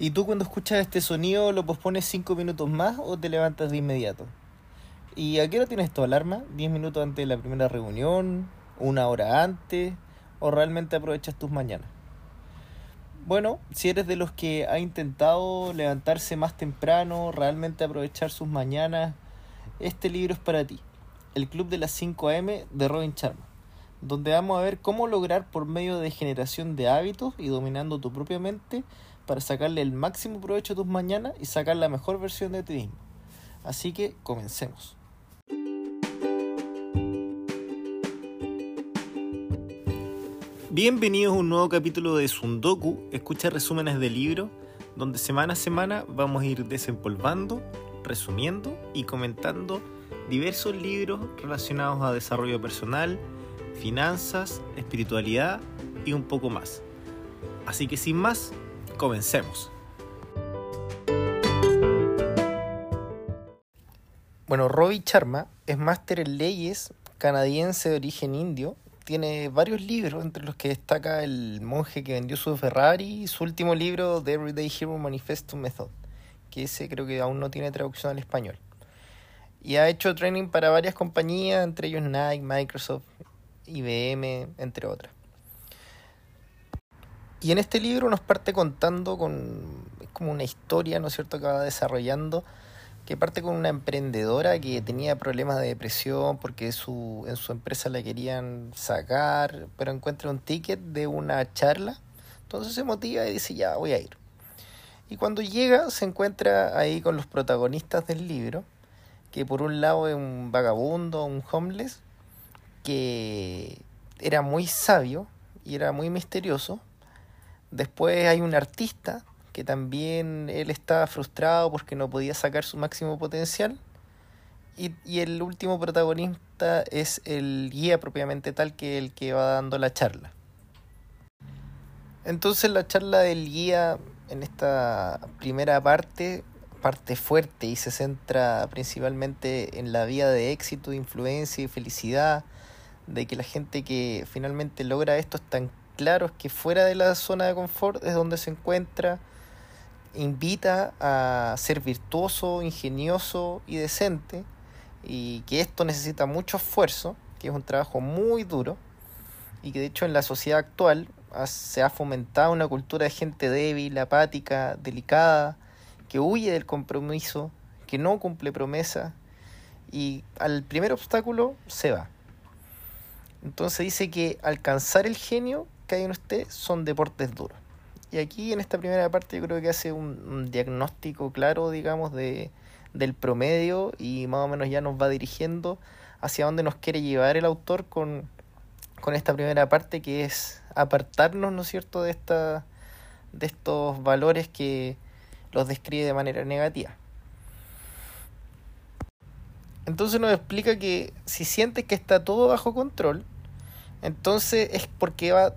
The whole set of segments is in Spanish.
¿Y tú cuando escuchas este sonido lo pospones 5 minutos más o te levantas de inmediato? ¿Y a qué hora tienes tu alarma? ¿10 minutos antes de la primera reunión? ¿Una hora antes? ¿O realmente aprovechas tus mañanas? Bueno, si eres de los que ha intentado levantarse más temprano, realmente aprovechar sus mañanas, este libro es para ti. El Club de las 5 AM de Robin Sharma, donde vamos a ver cómo lograr por medio de generación de hábitos y dominando tu propia mente para sacarle el máximo provecho a tus mañanas y sacar la mejor versión de ti mismo. Así que comencemos. Bienvenidos a un nuevo capítulo de Sundoku, escucha resúmenes de libros, donde semana a semana vamos a ir desempolvando, resumiendo y comentando diversos libros relacionados a desarrollo personal, finanzas, espiritualidad y un poco más. Así que sin más, Comencemos. Bueno, Robbie Sharma es máster en leyes, canadiense de origen indio. Tiene varios libros, entre los que destaca El monje que vendió su Ferrari y su último libro, The Everyday Hero Manifesto Method, que ese creo que aún no tiene traducción al español. Y ha hecho training para varias compañías, entre ellos Nike, Microsoft, IBM, entre otras. Y en este libro nos parte contando con como una historia, ¿no es cierto?, que va desarrollando, que parte con una emprendedora que tenía problemas de depresión porque su, en su empresa la querían sacar, pero encuentra un ticket de una charla, entonces se motiva y dice, ya, voy a ir. Y cuando llega se encuentra ahí con los protagonistas del libro, que por un lado es un vagabundo, un homeless, que era muy sabio y era muy misterioso, Después hay un artista que también él estaba frustrado porque no podía sacar su máximo potencial. Y, y, el último protagonista es el guía propiamente tal que el que va dando la charla. Entonces la charla del guía en esta primera parte parte fuerte y se centra principalmente en la vida de éxito, influencia y felicidad, de que la gente que finalmente logra esto está en claro es que fuera de la zona de confort es donde se encuentra, invita a ser virtuoso, ingenioso y decente, y que esto necesita mucho esfuerzo, que es un trabajo muy duro, y que de hecho en la sociedad actual se ha fomentado una cultura de gente débil, apática, delicada, que huye del compromiso, que no cumple promesas, y al primer obstáculo se va. Entonces dice que alcanzar el genio que hay en usted son deportes duros. Y aquí en esta primera parte yo creo que hace un, diagnóstico claro, digamos, de, del promedio y más o menos ya nos va dirigiendo hacia dónde nos quiere llevar el autor con, con esta primera parte que es apartarnos, ¿no es cierto?, de, esta, de estos valores que los describe de manera negativa. Entonces nos explica que si sientes que está todo bajo control, entonces es porque va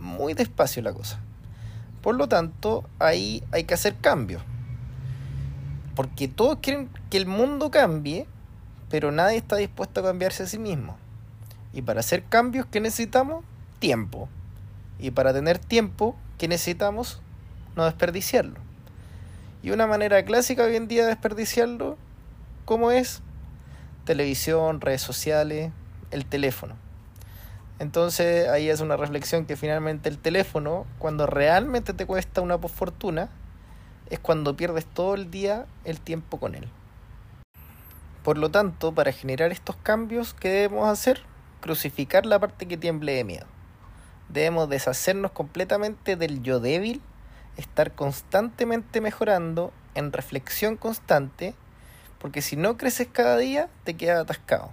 muy despacio la cosa. Por lo tanto, ahí hay que hacer cambios. Porque todos quieren que el mundo cambie, pero nadie está dispuesto a cambiarse a sí mismo. Y para hacer cambios, ¿qué necesitamos? Tiempo. Y para tener tiempo, ¿qué necesitamos? No desperdiciarlo. Y una manera clásica hoy en día de desperdiciarlo, ¿cómo es? Televisión, redes sociales, el teléfono. Entonces ahí es una reflexión que finalmente el teléfono, cuando realmente te cuesta una fortuna, es cuando pierdes todo el día el tiempo con él. Por lo tanto, para generar estos cambios, ¿qué debemos hacer? Crucificar la parte que tiemble de miedo. Debemos deshacernos completamente del yo débil, estar constantemente mejorando, en reflexión constante, porque si no creces cada día, te quedas atascado.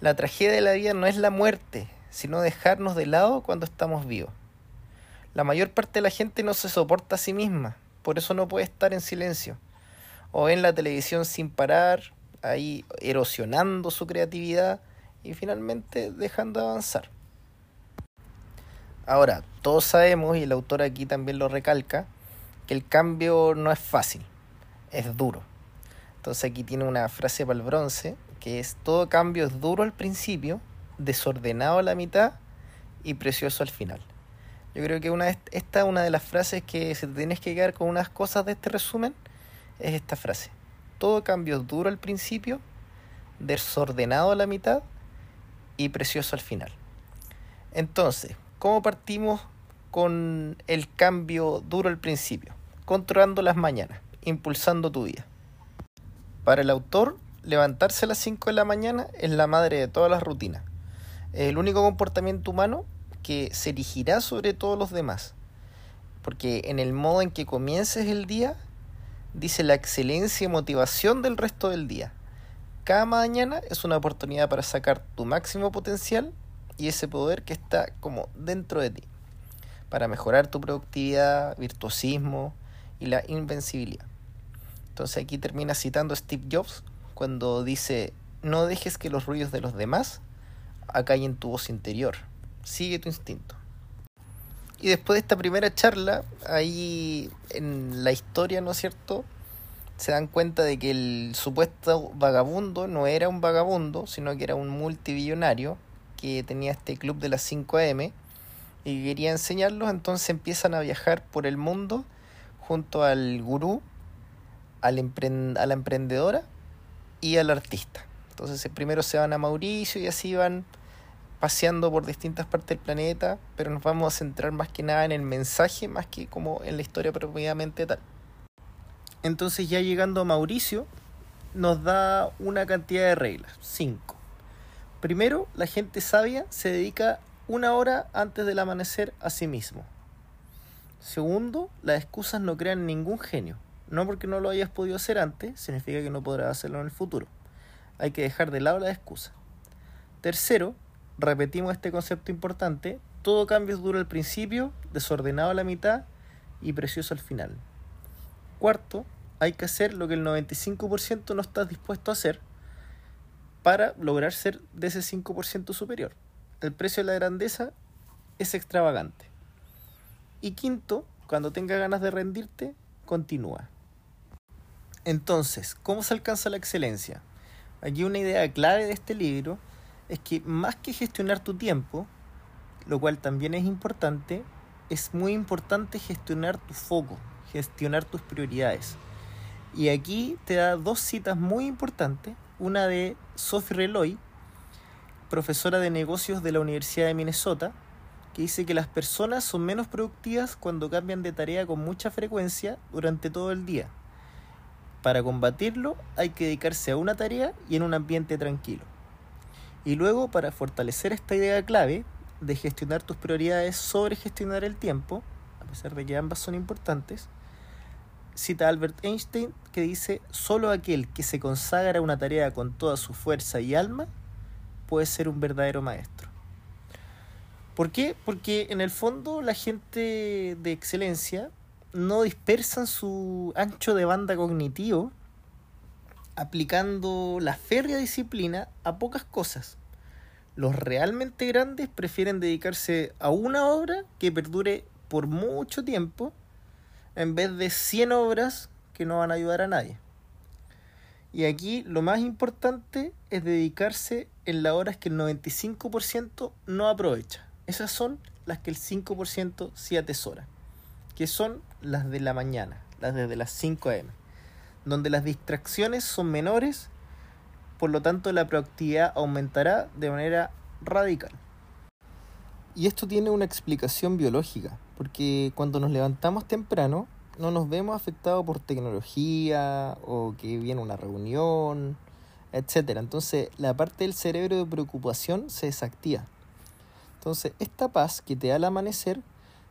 La tragedia de la vida no es la muerte, sino dejarnos de lado cuando estamos vivos. La mayor parte de la gente no se soporta a sí misma, por eso no puede estar en silencio. O en la televisión sin parar, ahí erosionando su creatividad y finalmente dejando de avanzar. Ahora, todos sabemos, y el autor aquí también lo recalca, que el cambio no es fácil, es duro. Entonces aquí tiene una frase para el bronce, que es todo cambio es duro al principio, desordenado a la mitad y precioso al final. Yo creo que una esta una de las frases que si te tienes que quedar con unas cosas de este resumen es esta frase. Todo cambio es duro al principio, desordenado a la mitad y precioso al final. Entonces, ¿cómo partimos con el cambio duro al principio? Controlando las mañanas, impulsando tu vida. Para el autor, levantarse a las 5 de la mañana es la madre de todas las rutinas. Es el único comportamiento humano que se erigirá sobre todos los demás. Porque en el modo en que comiences el día, dice la excelencia y motivación del resto del día. Cada mañana es una oportunidad para sacar tu máximo potencial y ese poder que está como dentro de ti, para mejorar tu productividad, virtuosismo y la invencibilidad. Entonces aquí termina citando a Steve Jobs cuando dice, no dejes que los ruidos de los demás acallen tu voz interior, sigue tu instinto. Y después de esta primera charla, ahí en la historia, ¿no es cierto? Se dan cuenta de que el supuesto vagabundo no era un vagabundo, sino que era un multibillonario que tenía este club de las 5 AM y quería enseñarlos, entonces empiezan a viajar por el mundo junto al gurú, al a la emprendedora y al artista. Entonces primero se van a Mauricio y así van paseando por distintas partes del planeta, pero nos vamos a centrar más que nada en el mensaje, más que como en la historia propiamente tal. Entonces ya llegando a Mauricio, nos da una cantidad de reglas, cinco. Primero, la gente sabia se dedica una hora antes del amanecer a sí mismo. Segundo, las excusas no crean ningún genio. No porque no lo hayas podido hacer antes, significa que no podrás hacerlo en el futuro. Hay que dejar de lado las excusas. Tercero, repetimos este concepto importante, todo cambio es duro al principio, desordenado a la mitad y precioso al final. Cuarto, hay que hacer lo que el 95% no estás dispuesto a hacer para lograr ser de ese 5% superior. El precio de la grandeza es extravagante. Y quinto, cuando tengas ganas de rendirte, continúa. Entonces, ¿cómo se alcanza la excelencia? Aquí una idea clave de este libro es que más que gestionar tu tiempo, lo cual también es importante, es muy importante gestionar tu foco, gestionar tus prioridades. Y aquí te da dos citas muy importantes, una de Sophie Reloy, profesora de negocios de la Universidad de Minnesota, que dice que las personas son menos productivas cuando cambian de tarea con mucha frecuencia durante todo el día. Para combatirlo hay que dedicarse a una tarea y en un ambiente tranquilo. Y luego, para fortalecer esta idea clave de gestionar tus prioridades sobre gestionar el tiempo, a pesar de que ambas son importantes, cita Albert Einstein que dice, solo aquel que se consagra a una tarea con toda su fuerza y alma puede ser un verdadero maestro. ¿Por qué? Porque en el fondo la gente de excelencia no dispersan su ancho de banda cognitivo aplicando la férrea disciplina a pocas cosas. Los realmente grandes prefieren dedicarse a una obra que perdure por mucho tiempo en vez de 100 obras que no van a ayudar a nadie. Y aquí lo más importante es dedicarse en las horas que el 95% no aprovecha. Esas son las que el 5% sí atesora, que son las de la mañana, las desde las 5 a.m donde las distracciones son menores, por lo tanto la productividad aumentará de manera radical. Y esto tiene una explicación biológica, porque cuando nos levantamos temprano no nos vemos afectados por tecnología o que viene una reunión, etc. Entonces la parte del cerebro de preocupación se desactiva. Entonces esta paz que te da el amanecer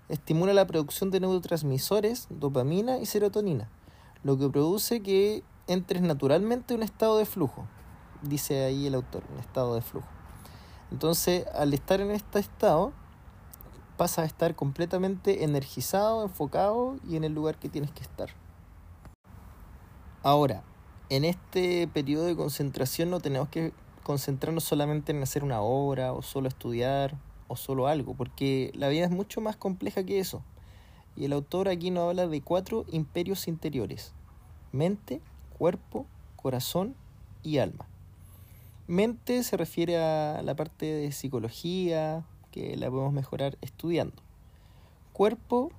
estimula la producción de neurotransmisores, dopamina y serotonina lo que produce que entres naturalmente en un estado de flujo, dice ahí el autor, un estado de flujo. Entonces, al estar en este estado, pasas a estar completamente energizado, enfocado y en el lugar que tienes que estar. Ahora, en este periodo de concentración no tenemos que concentrarnos solamente en hacer una obra o solo estudiar o solo algo, porque la vida es mucho más compleja que eso. Y el autor aquí nos habla de cuatro imperios interiores. Mente, cuerpo, corazón y alma. Mente se refiere a la parte de psicología, que la podemos mejorar estudiando. cuerpo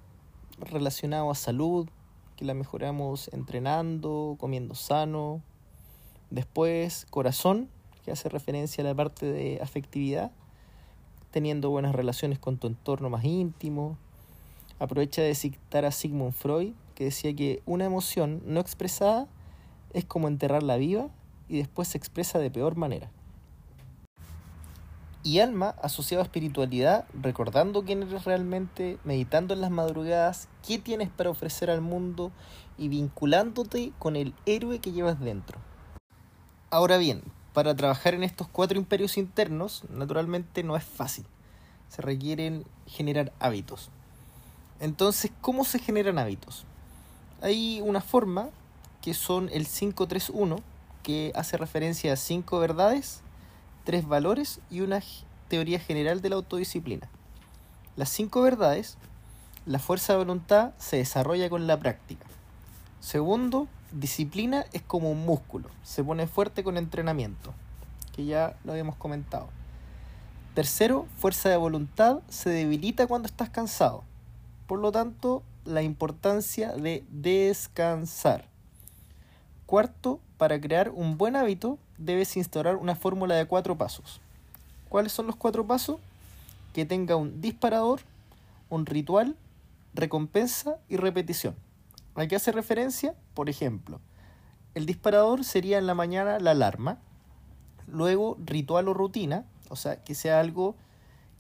relacionado a salud, que la mejoramos entrenando, comiendo sano. Después corazón, que hace referencia a la parte de afectividad, teniendo buenas relaciones con tu entorno más íntimo. Aprovecha de citar a Sigmund Freud, que decía que una emoción no expresada es como enterrarla viva y después se expresa de peor manera. Y alma asociado a espiritualidad, recordando quién eres realmente, meditando en las madrugadas, qué tienes para ofrecer al mundo y vinculándote con el héroe que llevas dentro. Ahora bien, para trabajar en estos cuatro imperios internos, naturalmente no es fácil. Se requieren generar hábitos. Entonces, ¿cómo se generan hábitos? Hay una forma que son el 531, que hace referencia a cinco verdades, tres valores y una teoría general de la autodisciplina. Las cinco verdades, la fuerza de voluntad se desarrolla con la práctica. Segundo, disciplina es como un músculo, se pone fuerte con entrenamiento, que ya lo habíamos comentado. Tercero, fuerza de voluntad se debilita cuando estás cansado. Por lo tanto, la importancia de descansar. Cuarto, para crear un buen hábito debes instaurar una fórmula de cuatro pasos. ¿Cuáles son los cuatro pasos? Que tenga un disparador, un ritual, recompensa y repetición. ¿A qué hace referencia? Por ejemplo, el disparador sería en la mañana la alarma, luego ritual o rutina, o sea, que sea algo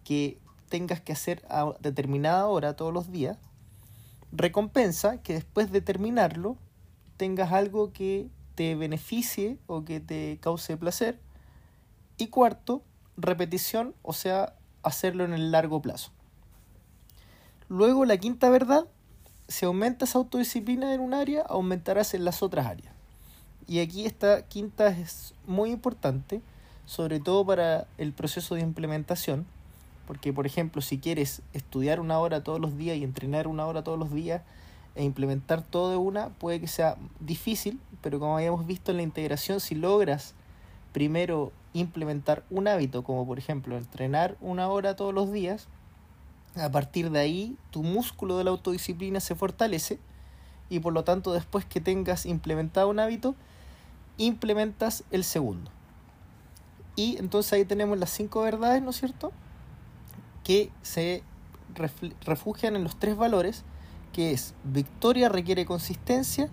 que tengas que hacer a determinada hora todos los días, recompensa, que después de terminarlo tengas algo que te beneficie o que te cause placer. Y cuarto, repetición, o sea, hacerlo en el largo plazo. Luego, la quinta verdad, si aumentas autodisciplina en un área, aumentarás en las otras áreas. Y aquí esta quinta es muy importante, sobre todo para el proceso de implementación, porque, por ejemplo, si quieres estudiar una hora todos los días y entrenar una hora todos los días e implementar todo de una, puede que sea difícil, pero como habíamos visto en la integración, si logras primero implementar un hábito, como por ejemplo entrenar una hora todos los días, a partir de ahí tu músculo de la autodisciplina se fortalece y por lo tanto después que tengas implementado un hábito, implementas el segundo. Y entonces ahí tenemos las cinco verdades, ¿no es cierto? Que se refugian en los tres valores, que es victoria requiere consistencia,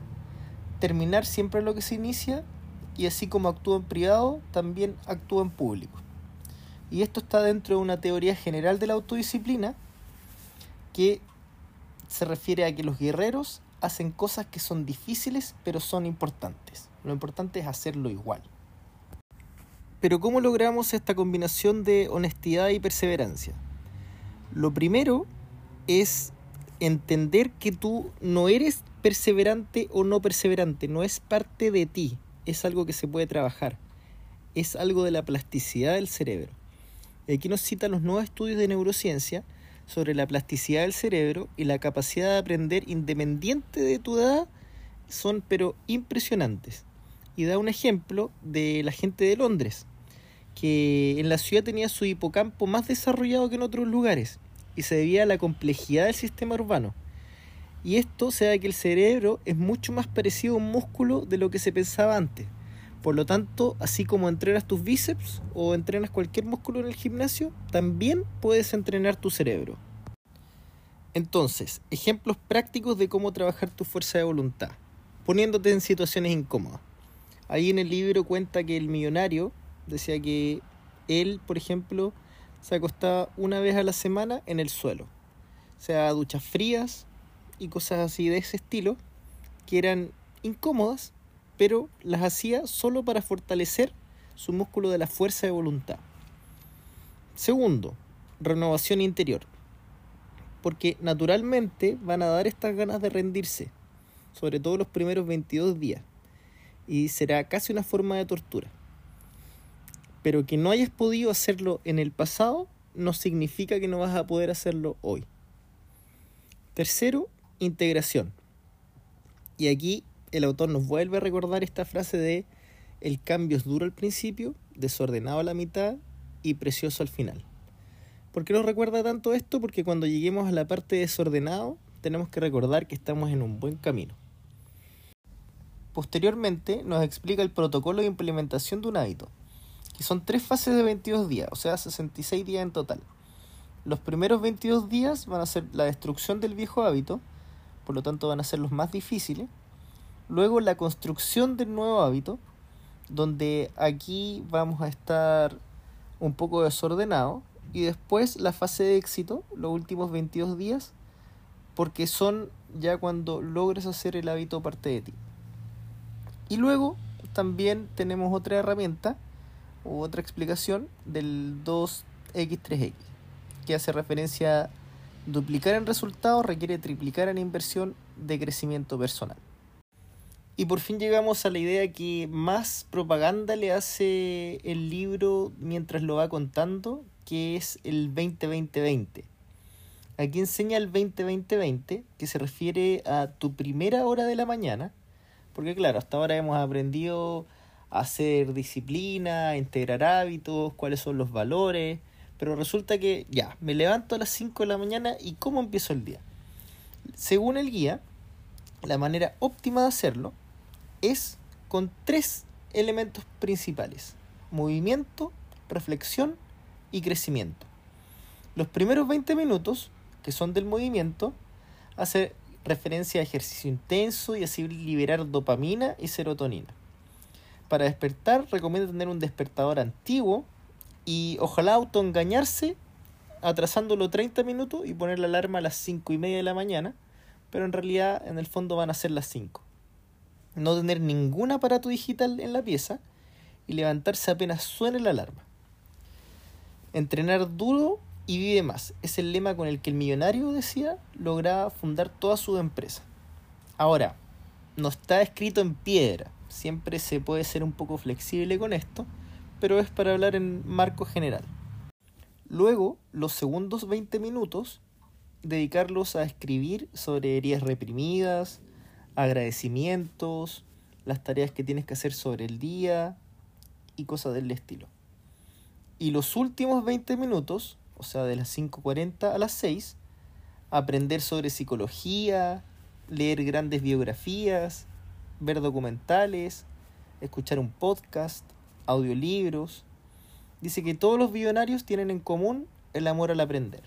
terminar siempre lo que se inicia, y así como actúa en privado, también actúa en público. Y esto está dentro de una teoría general de la autodisciplina que se refiere a que los guerreros hacen cosas que son difíciles pero son importantes. Lo importante es hacerlo igual. Pero ¿cómo logramos esta combinación de honestidad y perseverancia? Lo primero es entender que tú no eres perseverante o no perseverante, no es parte de ti, es algo que se puede trabajar, es algo de la plasticidad del cerebro. aquí nos citan los nuevos estudios de neurociencia sobre la plasticidad del cerebro y la capacidad de aprender independiente de tu edad son pero impresionantes. Y da un ejemplo de la gente de Londres, que en la ciudad tenía su hipocampo más desarrollado que en otros lugares y se debía a la complejidad del sistema urbano. Y esto se da que el cerebro es mucho más parecido a un músculo de lo que se pensaba antes. Por lo tanto, así como entrenas tus bíceps o entrenas cualquier músculo en el gimnasio, también puedes entrenar tu cerebro. Entonces, ejemplos prácticos de cómo trabajar tu fuerza de voluntad, poniéndote en situaciones incómodas. Ahí en el libro cuenta que el millonario decía que él, por ejemplo, se acostaba una vez a la semana en el suelo. O sea, duchas frías y cosas así de ese estilo, que eran incómodas, pero las hacía solo para fortalecer su músculo de la fuerza de voluntad. Segundo, renovación interior. Porque naturalmente van a dar estas ganas de rendirse, sobre todo los primeros 22 días, y será casi una forma de tortura pero que no hayas podido hacerlo en el pasado no significa que no vas a poder hacerlo hoy. Tercero, integración. Y aquí el autor nos vuelve a recordar esta frase de el cambio es duro al principio, desordenado a la mitad y precioso al final. ¿Por qué nos recuerda tanto esto? Porque cuando lleguemos a la parte desordenado, tenemos que recordar que estamos en un buen camino. Posteriormente nos explica el protocolo de implementación de un hábito, que son tres fases de 22 días, o sea, 66 días en total. Los primeros 22 días van a ser la destrucción del viejo hábito, por lo tanto van a ser los más difíciles. Luego la construcción del nuevo hábito, donde aquí vamos a estar un poco desordenado. Y después la fase de éxito, los últimos 22 días, porque son ya cuando logres hacer el hábito parte de ti. Y luego también tenemos otra herramienta u otra explicación del 2x3x, que hace referencia a duplicar en resultados requiere triplicar en inversión de crecimiento personal. Y por fin llegamos a la idea que más propaganda le hace el libro mientras lo va contando, que es el 20-20-20. Aquí enseña el 20-20-20, que se refiere a tu primera hora de la mañana, porque claro, hasta ahora hemos aprendido hacer disciplina, integrar hábitos, cuáles son los valores, pero resulta que ya, me levanto a las 5 de la mañana y ¿cómo empiezo el día? Según el guía, la manera óptima de hacerlo es con tres elementos principales. Movimiento, reflexión y crecimiento. Los primeros 20 minutos, que son del movimiento, hace referencia a ejercicio intenso y así liberar dopamina y serotonina. Para despertar recomiendo tener un despertador antiguo y ojalá autoengañarse atrasándolo 30 minutos y poner la alarma a las 5 y media de la mañana, pero en realidad en el fondo van a ser las 5 no tener ningún aparato digital en la pieza y levantarse apenas suene la alarma. Entrenar duro y vive más es el lema con el que el millonario decía lograba fundar toda su empresa. Ahora, no está escrito en piedra, siempre se puede ser un poco flexible con esto, pero es para hablar en marco general. Luego, los segundos 20 minutos, dedicarlos a escribir sobre heridas reprimidas, agradecimientos, las tareas que tienes que hacer sobre el día y cosas del estilo. Y los últimos 20 minutos, o sea, de las 5.40 a las 6, aprender sobre psicología, leer grandes biografías, ver documentales, escuchar un podcast, audiolibros. Dice que todos los billonarios tienen en común el amor al aprender.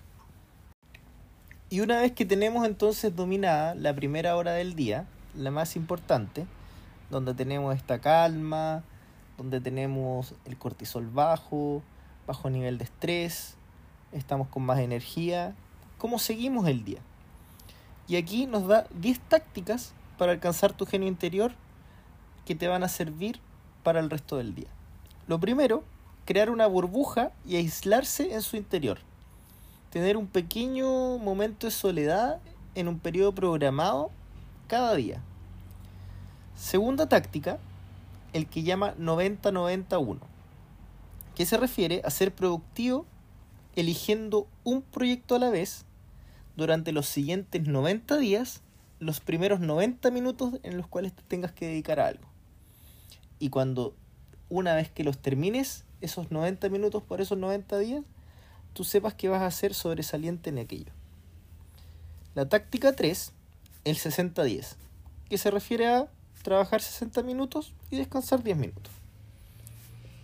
Y una vez que tenemos entonces dominada la primera hora del día, la más importante, donde tenemos esta calma, donde tenemos el cortisol bajo, bajo nivel de estrés, estamos con más energía, cómo seguimos el día. Y aquí nos da 10 tácticas para alcanzar tu genio interior que te van a servir para el resto del día. Lo primero, crear una burbuja y aislarse en su interior. Tener un pequeño momento de soledad en un periodo programado cada día. Segunda táctica, el que llama 90-91, que se refiere a ser productivo eligiendo un proyecto a la vez durante los siguientes 90 días, los primeros 90 minutos en los cuales te tengas que dedicar a algo. Y cuando una vez que los termines, esos 90 minutos por esos 90 días, tú sepas que vas a ser sobresaliente en aquello. La táctica 3, el 60-10 que se refiere a trabajar 60 minutos y descansar 10 minutos.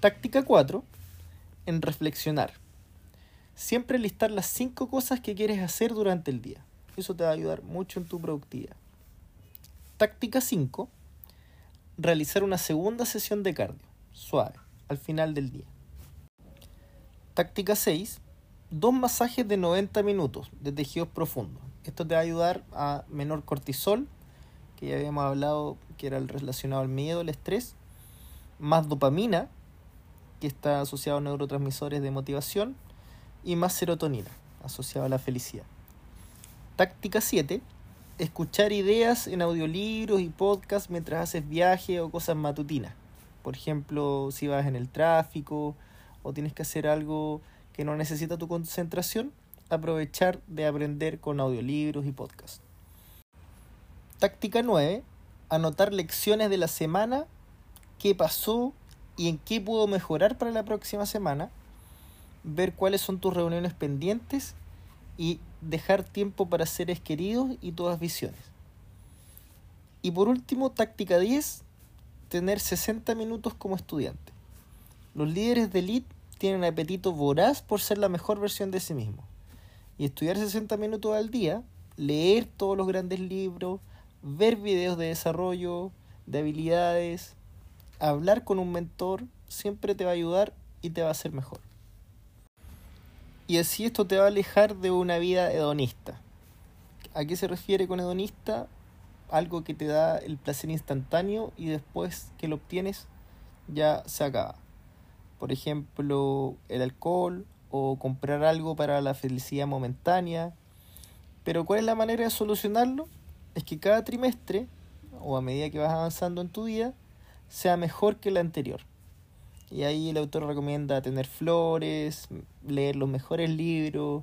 Táctica 4, en reflexionar. Siempre listar las 5 cosas que quieres hacer durante el día. Eso te va a ayudar mucho en tu productividad. Táctica 5, realizar una segunda sesión de cardio, suave, al final del día. Táctica 6, dos masajes de 90 minutos de tejidos profundos. Esto te va a ayudar a menor cortisol que ya habíamos hablado que era el relacionado al miedo, el estrés, más dopamina, que está asociado a neurotransmisores de motivación, y más serotonina, asociado a la felicidad. Táctica 7, escuchar ideas en audiolibros y podcasts mientras haces viaje o cosas matutinas. Por ejemplo, si vas en el tráfico o tienes que hacer algo que no necesita tu concentración, aprovechar de aprender con audiolibros y podcasts. Táctica 9. Anotar lecciones de la semana, qué pasó y en qué puedo mejorar para la próxima semana. ver cuáles son tus reuniones pendientes y dejar tiempo para seres queridos y todas visiones. Y por último, táctica 10, tener 60 minutos como estudiante. Los líderes de elite tienen apetito voraz por ser la mejor versión de sí mismos. Y estudiar 60 minutos al día, leer todos los grandes libros, ver videos de desarrollo, de habilidades, hablar con un mentor, siempre te va a ayudar y te va a hacer mejor. Y así esto te va a alejar de una vida hedonista. ¿A qué se refiere con hedonista? Algo que te da el placer instantáneo y después que lo obtienes ya se acaba. Por ejemplo, el alcohol o comprar algo para la felicidad momentánea. Pero ¿cuál es la manera de solucionarlo? Es que cada trimestre o a medida que vas avanzando en tu vida sea mejor que el anterior. Y ahí el autor recomienda tener flores, leer los mejores libros,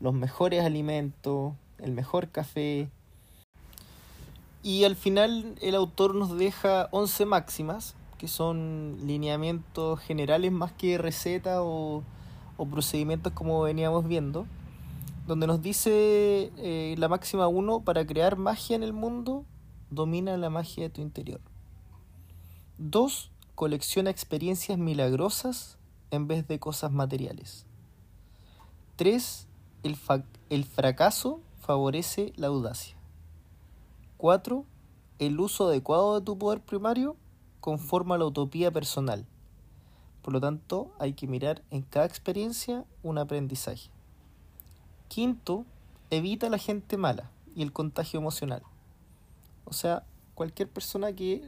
los mejores alimentos, el mejor café. Y al final el autor nos deja 11 máximas, que son lineamientos generales más que recetas o, o, procedimientos como veníamos viendo, donde nos dice eh, la máxima 1, para crear magia en el mundo, domina la magia de tu interior. 2 colecciona experiencias milagrosas en vez de cosas materiales. 3. El, fracaso favorece la audacia. 4. El uso adecuado de tu poder primario conforma la utopía personal. Por lo tanto, hay que mirar en cada experiencia un aprendizaje. Quinto, evita la gente mala y el contagio emocional. O sea, cualquier persona que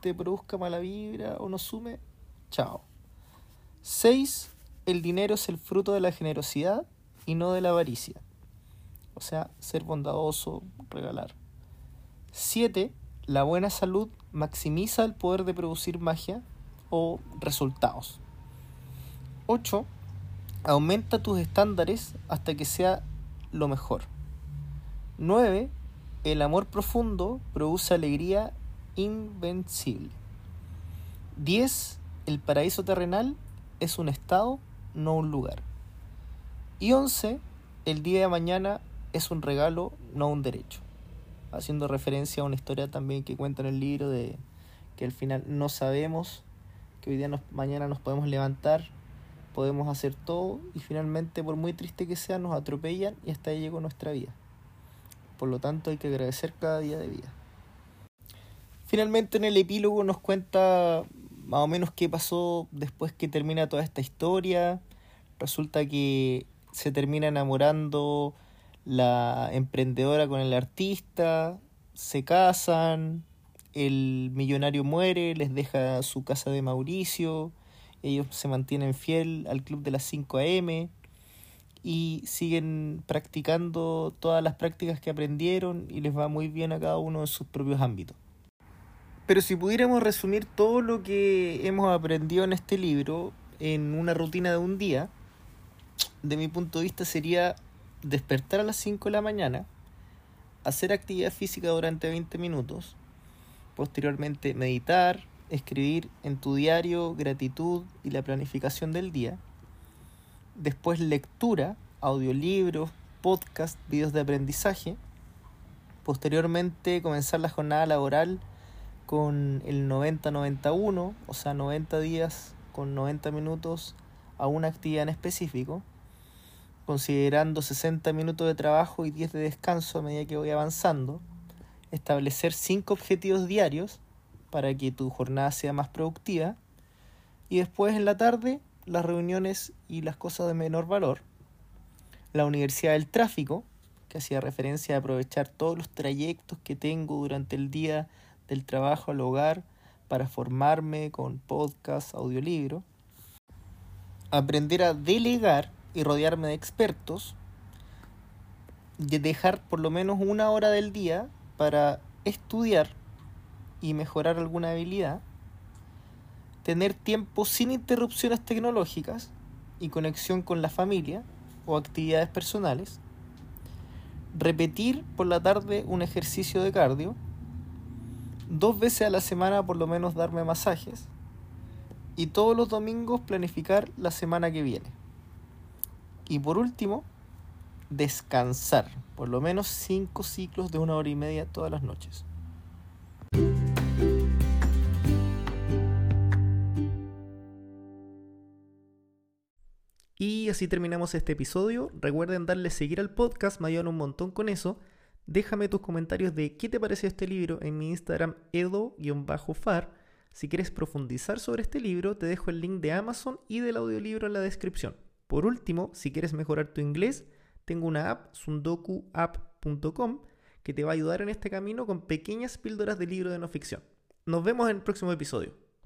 te produzca mala vibra o no sume, chao. 6. El dinero es el fruto de la generosidad y no de la avaricia. O sea, ser bondadoso, regalar. 7. La buena salud maximiza el poder de producir magia o resultados. 8. Aumenta tus estándares hasta que sea lo mejor. 9. El amor profundo produce alegría invencible. 10. El paraíso terrenal es un estado, no un lugar. Y 11. El día de mañana es un regalo, no un derecho. Haciendo referencia a una historia también que cuenta en el libro de que al final no sabemos, que hoy día mañana nos podemos levantar, podemos hacer todo y finalmente por muy triste que sea nos atropellan y hasta ahí llegó nuestra vida. Por lo tanto hay que agradecer cada día de vida. Finalmente en el epílogo nos cuenta más o menos qué pasó después que termina toda esta historia. Resulta que se termina enamorando la emprendedora con el artista, se casan, el millonario muere, les deja su casa de Mauricio, ellos se mantienen fiel al club de las 5 AM y siguen practicando todas las prácticas que aprendieron y les va muy bien a cada uno en sus propios ámbitos. Pero si pudiéramos resumir todo lo que hemos aprendido en este libro en una rutina de un día, de mi punto de vista sería despertar a las 5 de la mañana, hacer actividad física durante 20 minutos, posteriormente meditar, escribir en tu diario gratitud y la planificación del día, después lectura, audiolibros, podcast, videos de aprendizaje, posteriormente comenzar la jornada laboral con el 90-91, o sea, 90 días con 90 minutos a una actividad en específico, considerando 60 minutos de trabajo y 10 de descanso a medida que voy avanzando, establecer 5 objetivos diarios para que tu jornada sea más productiva y después en la tarde las reuniones y las cosas de menor valor, la Universidad del Tráfico, que hacía referencia a aprovechar todos los trayectos que tengo durante el día del trabajo al hogar para formarme con podcast, audiolibro, aprender a delegar y rodearme de expertos, de dejar por lo menos una hora del día para estudiar y mejorar alguna habilidad, tener tiempo sin interrupciones tecnológicas y conexión con la familia o actividades personales, repetir por la tarde un ejercicio de cardio, dos veces a la semana por lo menos darme masajes y todos los domingos planificar la semana que viene. Y por último, descansar. Por lo menos 5 ciclos de una hora y media todas las noches. Y así terminamos este episodio. Recuerden darle seguir al podcast, me ayudan un montón con eso. Déjame tus comentarios de qué te pareció este libro en mi Instagram edo-far. Si quieres profundizar sobre este libro, te dejo el link de Amazon y del audiolibro en la descripción. Por último, si quieres mejorar tu inglés, tengo una app, sundokuapp.com, que te va a ayudar en este camino con pequeñas píldoras de libro de no ficción. Nos vemos en el próximo episodio.